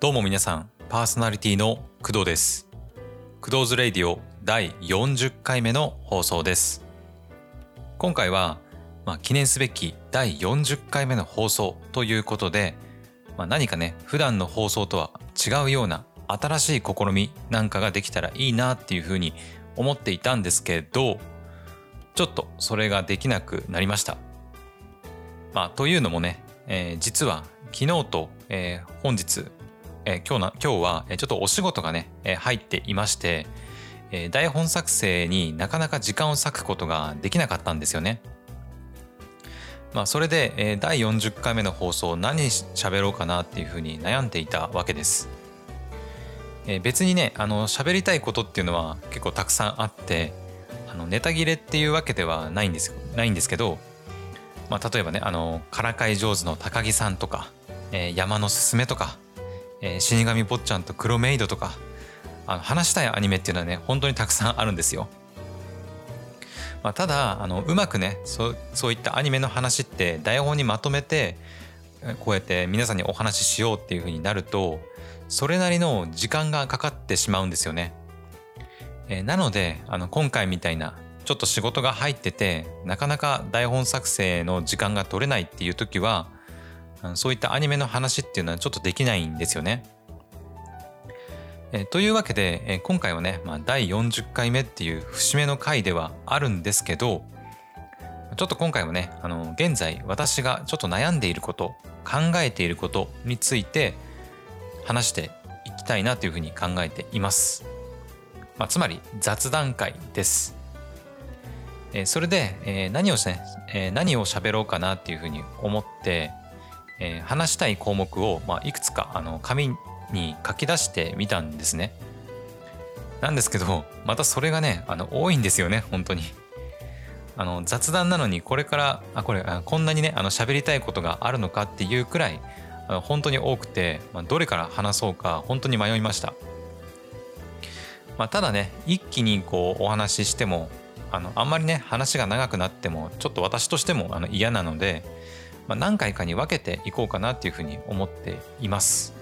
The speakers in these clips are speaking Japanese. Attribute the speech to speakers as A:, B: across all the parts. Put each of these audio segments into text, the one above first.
A: どうも皆さん、パーソナリティの工藤です。工藤ズレイディオ第40回目の放送です。今回は、まあ、記念すべき第40回目の放送ということで、まあ、何かね、普段の放送とは違うような新しい試みなんかができたらいいなっていうふうに思っていたんですけど、ちょっとそれができなくなりました。まあ、というのもね、えー実は昨日と、えー本日、え今日な今日はちょっとお仕事がね、え入っていまして、え台本作成になかなか時間を割くことができなかったんですよね。まあ、それで、え第40回目の放送何喋ろうかなっていうふうに悩んでいたわけです。え別にねあの喋りたいことっていうのは結構たくさんあってあのネタ切れっていうわけではないんですないんですけど、まあ、例えばねあのからかい上手の高木さんとか、え山のすすめとか、えー死神坊ちゃんと黒メイドとかあの話したいアニメっていうのはね本当にたくさんあるんですよ。まあ、ただあのうまくねそうそういったアニメの話って台本にまとめてこうやって皆さんにお話ししようっていう風になるとそれなりの時間がかかってしまうんですよね。えーなのであの今回みたいなちょっと仕事が入っててなかなか台本作成の時間が取れないっていう時はそういったアニメの話っていうのはちょっとできないんですよね。えというわけで、え今回はね、まあ、第40回目っていう節目の回ではあるんですけどちょっと今回はねあの現在私がちょっと悩んでいること考えていることについて話していきたいなというふうに考えています。まあ、つまり雑談会です。えそれで、えー何をしね、えー何を喋ろうかなっていうふうに思って、えー話したい項目を、まあ、いくつかあの紙に書き出してみたんですね。なんですけどまたそれがねあの多いんですよね本当に。あの雑談なのにこれからあこれあこんなにねあの喋りたいことがあるのかっていうくらいあの本当に多くて、まあ、どれから話そうか本当に迷いました。まあ、ただね一気にこうお話ししてもあのあんまりね話が長くなってもちょっと私としてもあの嫌なので、まあ、何回かに分けていこうかなっていうふうに思っています。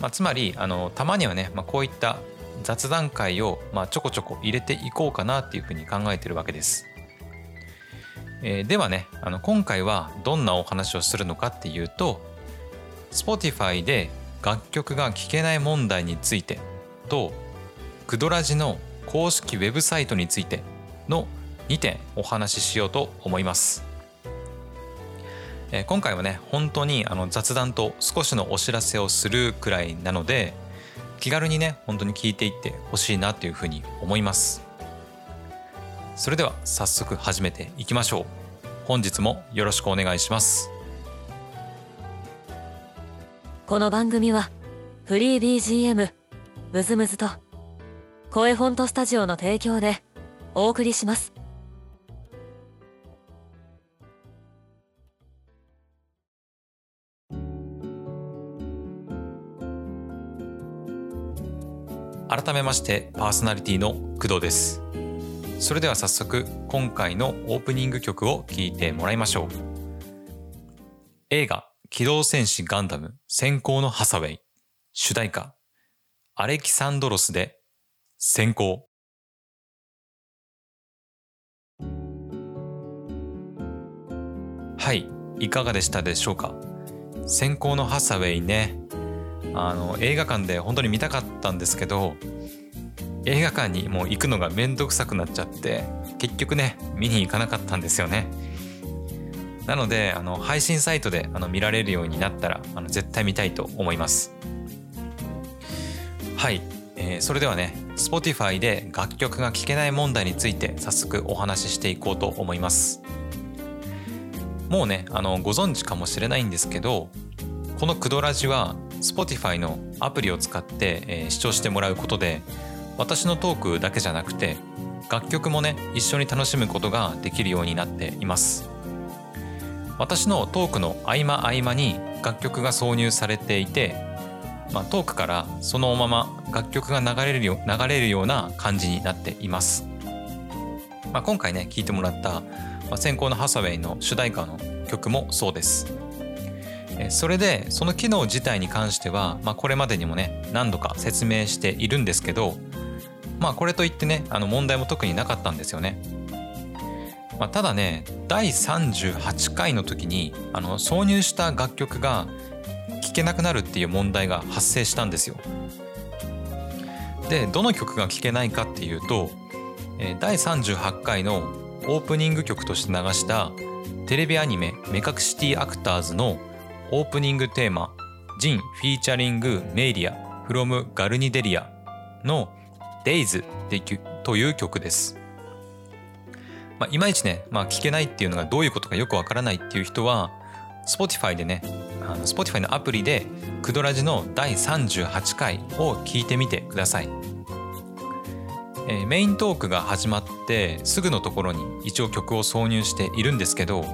A: まあ、つまりあのたまにはね、まあ、こういった雑談会を、まあ、ちょこちょこ入れていこうかなっていうふうに考えてるわけです。えーではねあの今回はどんなお話をするのかっていうと Spotify で楽曲が聴けない問題についてとクドラジの公式ウェブサイトについての2点お話ししようと思います。え今回はね本当にあの雑談と少しのお知らせをするくらいなので気軽にね本当に聞いていってほしいなというふうに思います。それでは早速始めていきましょう。本日もよろしくお願いします。
B: この番組はフリー BGM ムズムズと声フォントスタジオの提供でお送りします
A: 改めましてパーソナリティの工藤です。それでは早速今回のオープニング曲を聴いてもらいましょう。映画「機動戦士ガンダム先行のハサウェイ」主題歌アレキサンドロスで先行。はいいかがでしたでしょうか？先行のハサウェイね。あの映画館で本当に見たかったんですけど映画館にもう行くのがめんどくさくなっちゃって結局ね見に行かなかったんですよね。なのであの配信サイトであの見られるようになったらあの絶対見たいと思います。はい、えーそれではね Spotify で楽曲が聴けない問題について早速お話ししていこうと思います。もうねあのご存知かもしれないんですけどこのクドラジは Spotify のアプリを使って、えー視聴してもらうことで私のトークだけじゃなくて楽曲もね一緒に楽しむことができるようになっています。私のトークの合間合間に楽曲が挿入されていて、まあ、トークからそのまま楽曲が流れるよ流れるような感じになっています、まあ、今回ね聴いてもらった、ま、先行のハサウェイの主題歌の曲もそうです。それでその機能自体に関しては、まあ、これまでにもね何度か説明しているんですけどまあこれといってねあの問題も特になかったんですよね。まあ、ただね第38回の時にあの挿入した楽曲が聴けなくなるっていう問題が発生したんですよ。でどの曲が聴けないかっていうと第38回のオープニング曲として流したテレビアニメ「目隠しティアクターズ」のオープニングテーマ「ジンフィーチャリングメイリアフロムガルニデリア」の「Days」という曲です。まあ、いまいちね、まあ、聞けないっていうのがどういうことかよくわからないっていう人は Spotify でねあの Spotify のアプリでクドラジの第38回を聞いてみてください、えー、メイントークが始まってすぐのところに一応曲を挿入しているんですけど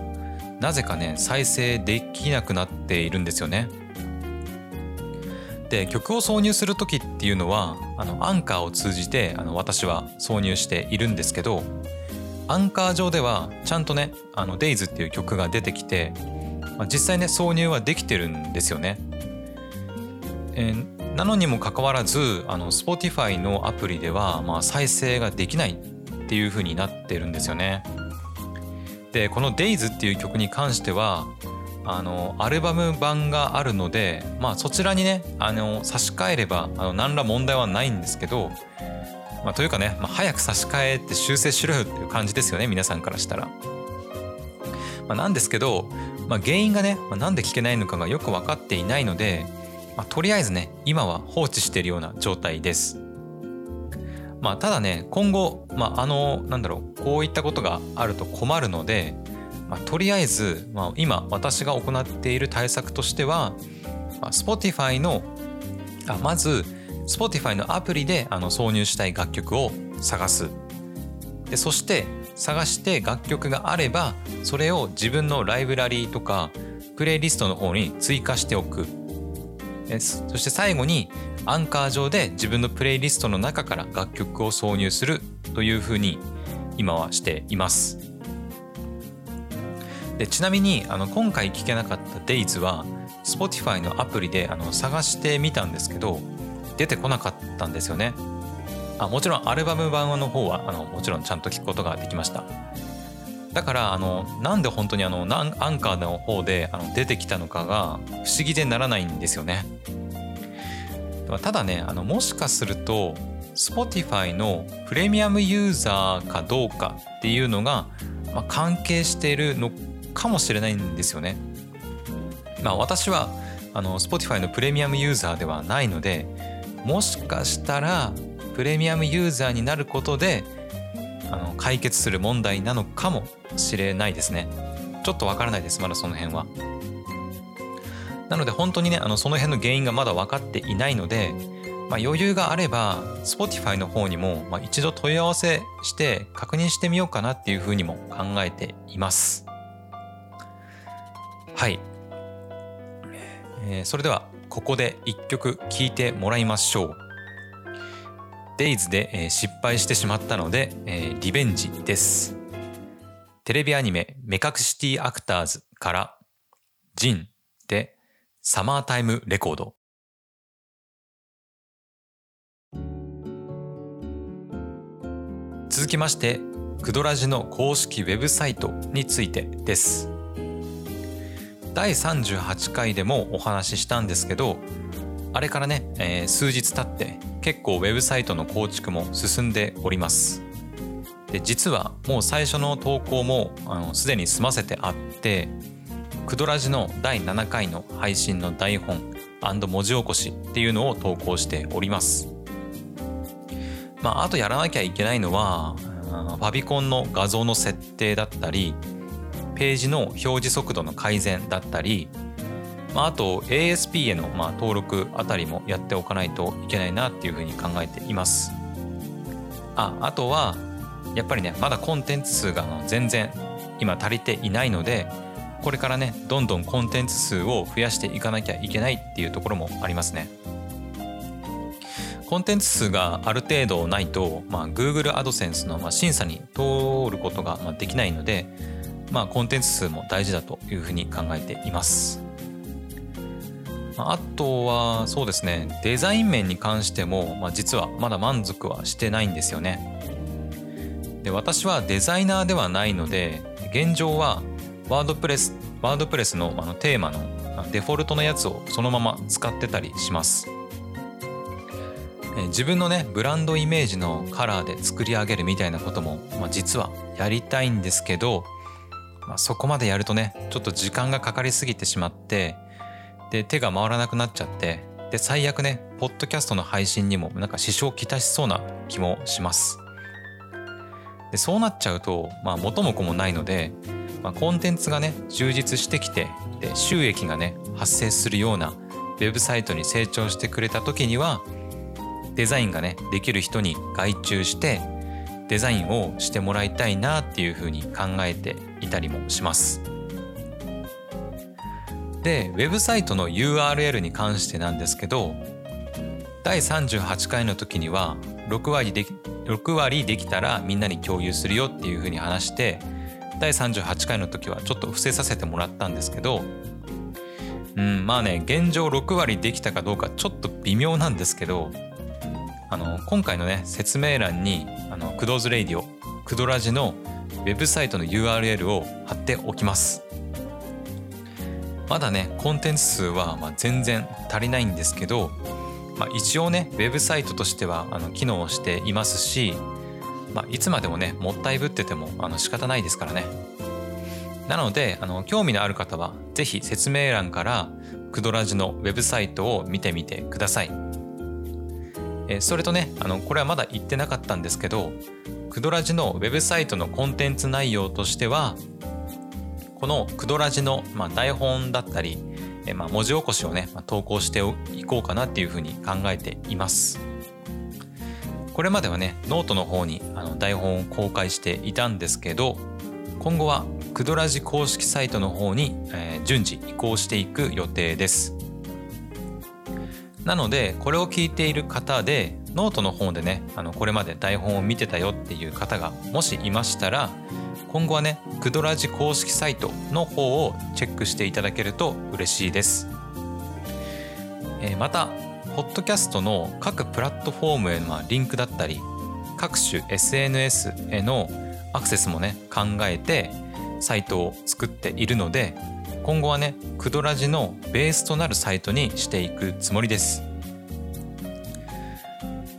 A: なぜかね再生できなくなっているんですよねで曲を挿入する時っていうのはあのアンカーを通じてあの私は挿入しているんですけどアンカー上ではちゃんとね「あの Days」っていう曲が出てきてまあ、実際ね挿入はできてるんですよね。えー、なのにもかかわらずあの Spotify のアプリでは、まあ、再生ができないっていう風になってるんですよね。でこの「Days」っていう曲に関してはあのアルバム版があるので、まあ、そちらにねあの差し替えればあの何ら問題はないんですけど、まあ、というかね、まあ、早く差し替えて修正しろよっていう感じですよね皆さんからしたら。まあ、なんですけどまあ、原因がね、まあ、なんで聞けないのかがよく分かっていないので、まあ、とりあえずね今は放置しているような状態です。まあ、ただね今後、まあ、あのなんだろうこういったことがあると困るので、まあ、とりあえず、まあ、今私が行っている対策としては、まあ、Spotify のあまず Spotify のアプリであの挿入したい楽曲を探す。でそして探して楽曲があればそれを自分のライブラリーとかプレイリストの方に追加しておく。そして最後にアンカー上で自分のプレイリストの中から楽曲を挿入するというふうに今はしています。でちなみにあの今回聴けなかった Days は Spotify のアプリであの探してみたんですけど出てこなかったんですよね。あもちろんアルバム版の方はあのもちろんちゃんと聞くことができました。だからあのなんで本当にあのアンカーの方であの出てきたのかが不思議でならないんですよね。ただねあのもしかすると Spotify のプレミアムユーザーかどうかっていうのが、まあ、関係しているのかもしれないんですよね。まあ私はあの Spotify のプレミアムユーザーではないのでもしかしたらプレミアムユーザーになることであの解決する問題なのかもしれないですねちょっとわからないですまだその辺はなので本当にねあのその辺の原因がまだ分かっていないので、まあ、余裕があれば Spotify の方にも、まあ、一度問い合わせして確認してみようかなっていうふうにも考えています。はい、えー、それではここで一曲聴いてもらいましょう。デイズで、えー、失敗してしまったので、えー、リベンジです。テレビアニメ目隠しティアクターズからジンサマータイムレコード。続きまして、クドラジの公式ウェブサイトについてです。第38回でもお話ししたんですけど、あれからね、えー、数日経って結構ウェブサイトの構築も進んでおります。で実はもう最初の投稿もすでに済ませてあってクドラジの第7回の配信の台本文字起こしっていうのを投稿しております。まあ、あとやらなきゃいけないのはファビコンの画像の設定だったりページの表示速度の改善だったりまあ、あと ASP へのまあ登録あたりもやっておかないといけないなっていうふうに考えています。ああとはやっぱりねまだコンテンツ数が全然今足りていないのでこれからねどんどんコンテンツ数を増やしていかなきゃいけないっていうところもありますね。コンテンツ数がある程度ないと、まあ、Google AdSense のまあ審査に通ることができないので、まあ、コンテンツ数も大事だというふうに考えています。あとはそうですねデザイン面に関しても、まあ、実はまだ満足はしてないんですよね。で私はデザイナーではないので現状はワードプレスワードプレスのあのテーマのデフォルトのやつをそのまま使ってたりします。自分のねブランドイメージのカラーで作り上げるみたいなことも、まあ、実はやりたいんですけど、まあ、そこまでやるとねちょっと時間がかかりすぎてしまってで手が回らなくなっちゃってで最悪ねポッドキャストの配信にもなんか支障をきたしそうな気もしますでそうなっちゃうとまあ元も子もないので、まあ、コンテンツがね充実してきてで収益がね発生するようなウェブサイトに成長してくれた時にはデザインがねできる人に外注してデザインをしてもらいたいなっていうふうに考えていたりもします。でウェブサイトの URL に関してなんですけど第38回の時には6割で6割できたらみんなに共有するよっていうふうに話して第38回の時はちょっと伏せさせてもらったんですけどうんまあね現状6割できたかどうかちょっと微妙なんですけどあの今回のね説明欄にあのクドーズレイディオクドラジのウェブサイトの URL を貼っておきます。まだねコンテンツ数はま全然足りないんですけど、まあ、一応ねウェブサイトとしてはあの機能していますし、まあ、いつまでもねもったいぶっててもあの仕方ないですからねなのであの興味のある方は是非説明欄からクドラジのウェブサイトを見てみてくださいえそれとねあのこれはまだ言ってなかったんですけどクドラジのウェブサイトのコンテンツ内容としてはこのクドラジの、まあ、台本だったり、えまあ、文字起こしをね、まあ、投稿していこうかなっていうふうに考えています。これまではねノートの方にあの台本を公開していたんですけど今後はクドラジ公式サイトの方に、えー、順次移行していく予定です。なのでこれを聞いている方でノートの方でねあのこれまで台本を見てたよっていう方がもしいましたら今後はねクドラジ公式サイトの方をチェックしていただけると嬉しいです、えー、またポッドキャストの各プラットフォームへのリンクだったり各種 SNS へのアクセスもね考えてサイトを作っているので今後はねクドラジのベースとなるサイトにしていくつもりです。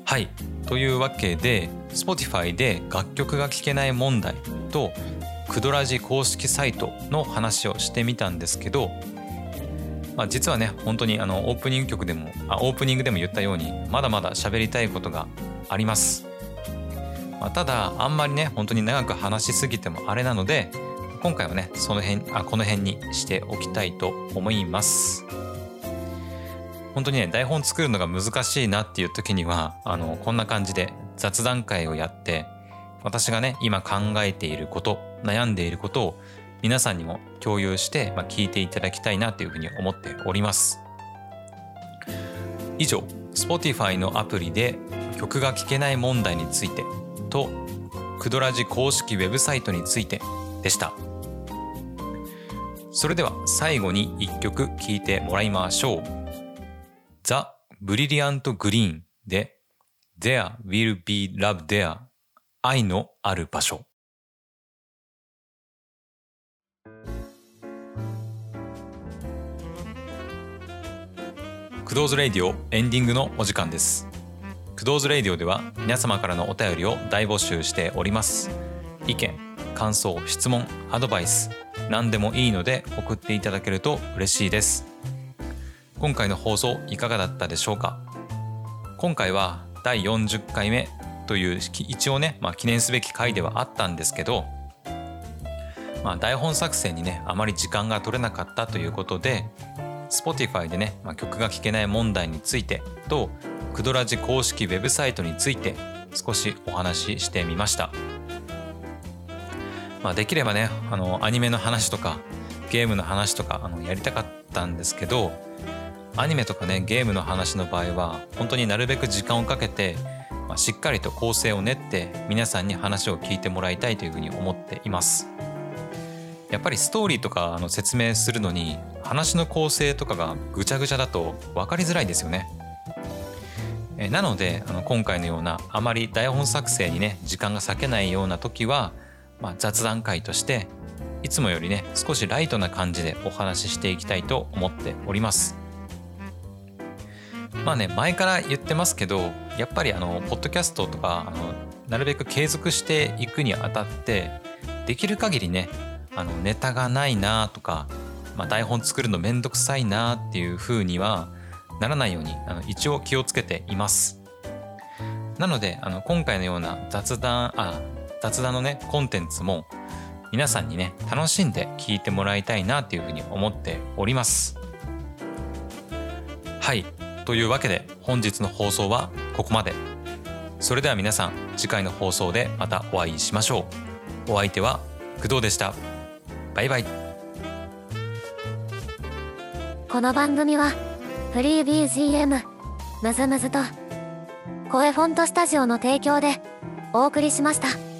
A: はい。というわけで Spotify で楽曲が聴けない問題とクドラジ公式サイトの話をしてみたんですけど、まあ、実はね本当にあのオープニング曲でもあオープニングでも言ったようにまだまだ喋りたいことがあります、まあ、ただあんまりね本当に長く話しすぎてもあれなので今回はねその辺あこの辺にしておきたいと思います。本当にね台本作るのが難しいなっていう時にはあのこんな感じで雑談会をやって私がね今考えていること悩んでいることを皆さんにも共有して、まあ、聞いていただきたいなというふうに思っております以上 Spotify のアプリで曲が聴けない問題についてとクドラジ公式ウェブサイトについてでした。それでは最後に一曲聴いてもらいましょう。ザ・ブリリアント・グリーンで There will be love there 愛のある場所。Kudo's Radio エンディングのお時間です。 Kudo's Radio では皆様からのお便りを大募集しております。意見、感想、質問、アドバイス、何でもいいので送っていただけると嬉しいです今回の放送いかがだったでしょうか？今回は第40回目という一応ね、まあ、記念すべき回ではあったんですけど、まあ、台本作成にねあまり時間が取れなかったということで Spotify でね、まあ、曲が聴けない問題についてとクドラジ公式ウェブサイトについて少しお話ししてみました。まあ、できればねあのアニメの話とかゲームの話とかあのやりたかったんですけどアニメとかねゲームの話の場合は本当になるべく時間をかけて、まあ、しっかりと構成を練って皆さんに話を聞いてもらいたいというふうに思っていますやっぱりストーリーとかあの説明するのに話の構成とかがぐちゃぐちゃだと分かりづらいですよね。えなのであの今回のようなあまり台本作成にね時間が割けないような時は、まあ、雑談会としていつもよりね少しライトな感じでお話ししていきたいと思っております。まあね前から言ってますけどやっぱりあのポッドキャストとかあのなるべく継続していくにあたってできる限りねあのネタがないなとか、まあ、台本作るのめんどくさいなっていう風にはならないようにあの一応気をつけています。なのであの今回のような雑談あ雑談のねコンテンツも皆さんにね楽しんで聞いてもらいたいなっていうふうに思っております。はいというわけで本日の放送はここまで。それでは皆さん次回の放送でまたお会いしましょう。お相手は工藤でした。バイバイ。
B: この番組はフリー BGM むずむずと声フォントスタジオの提供でお送りしました。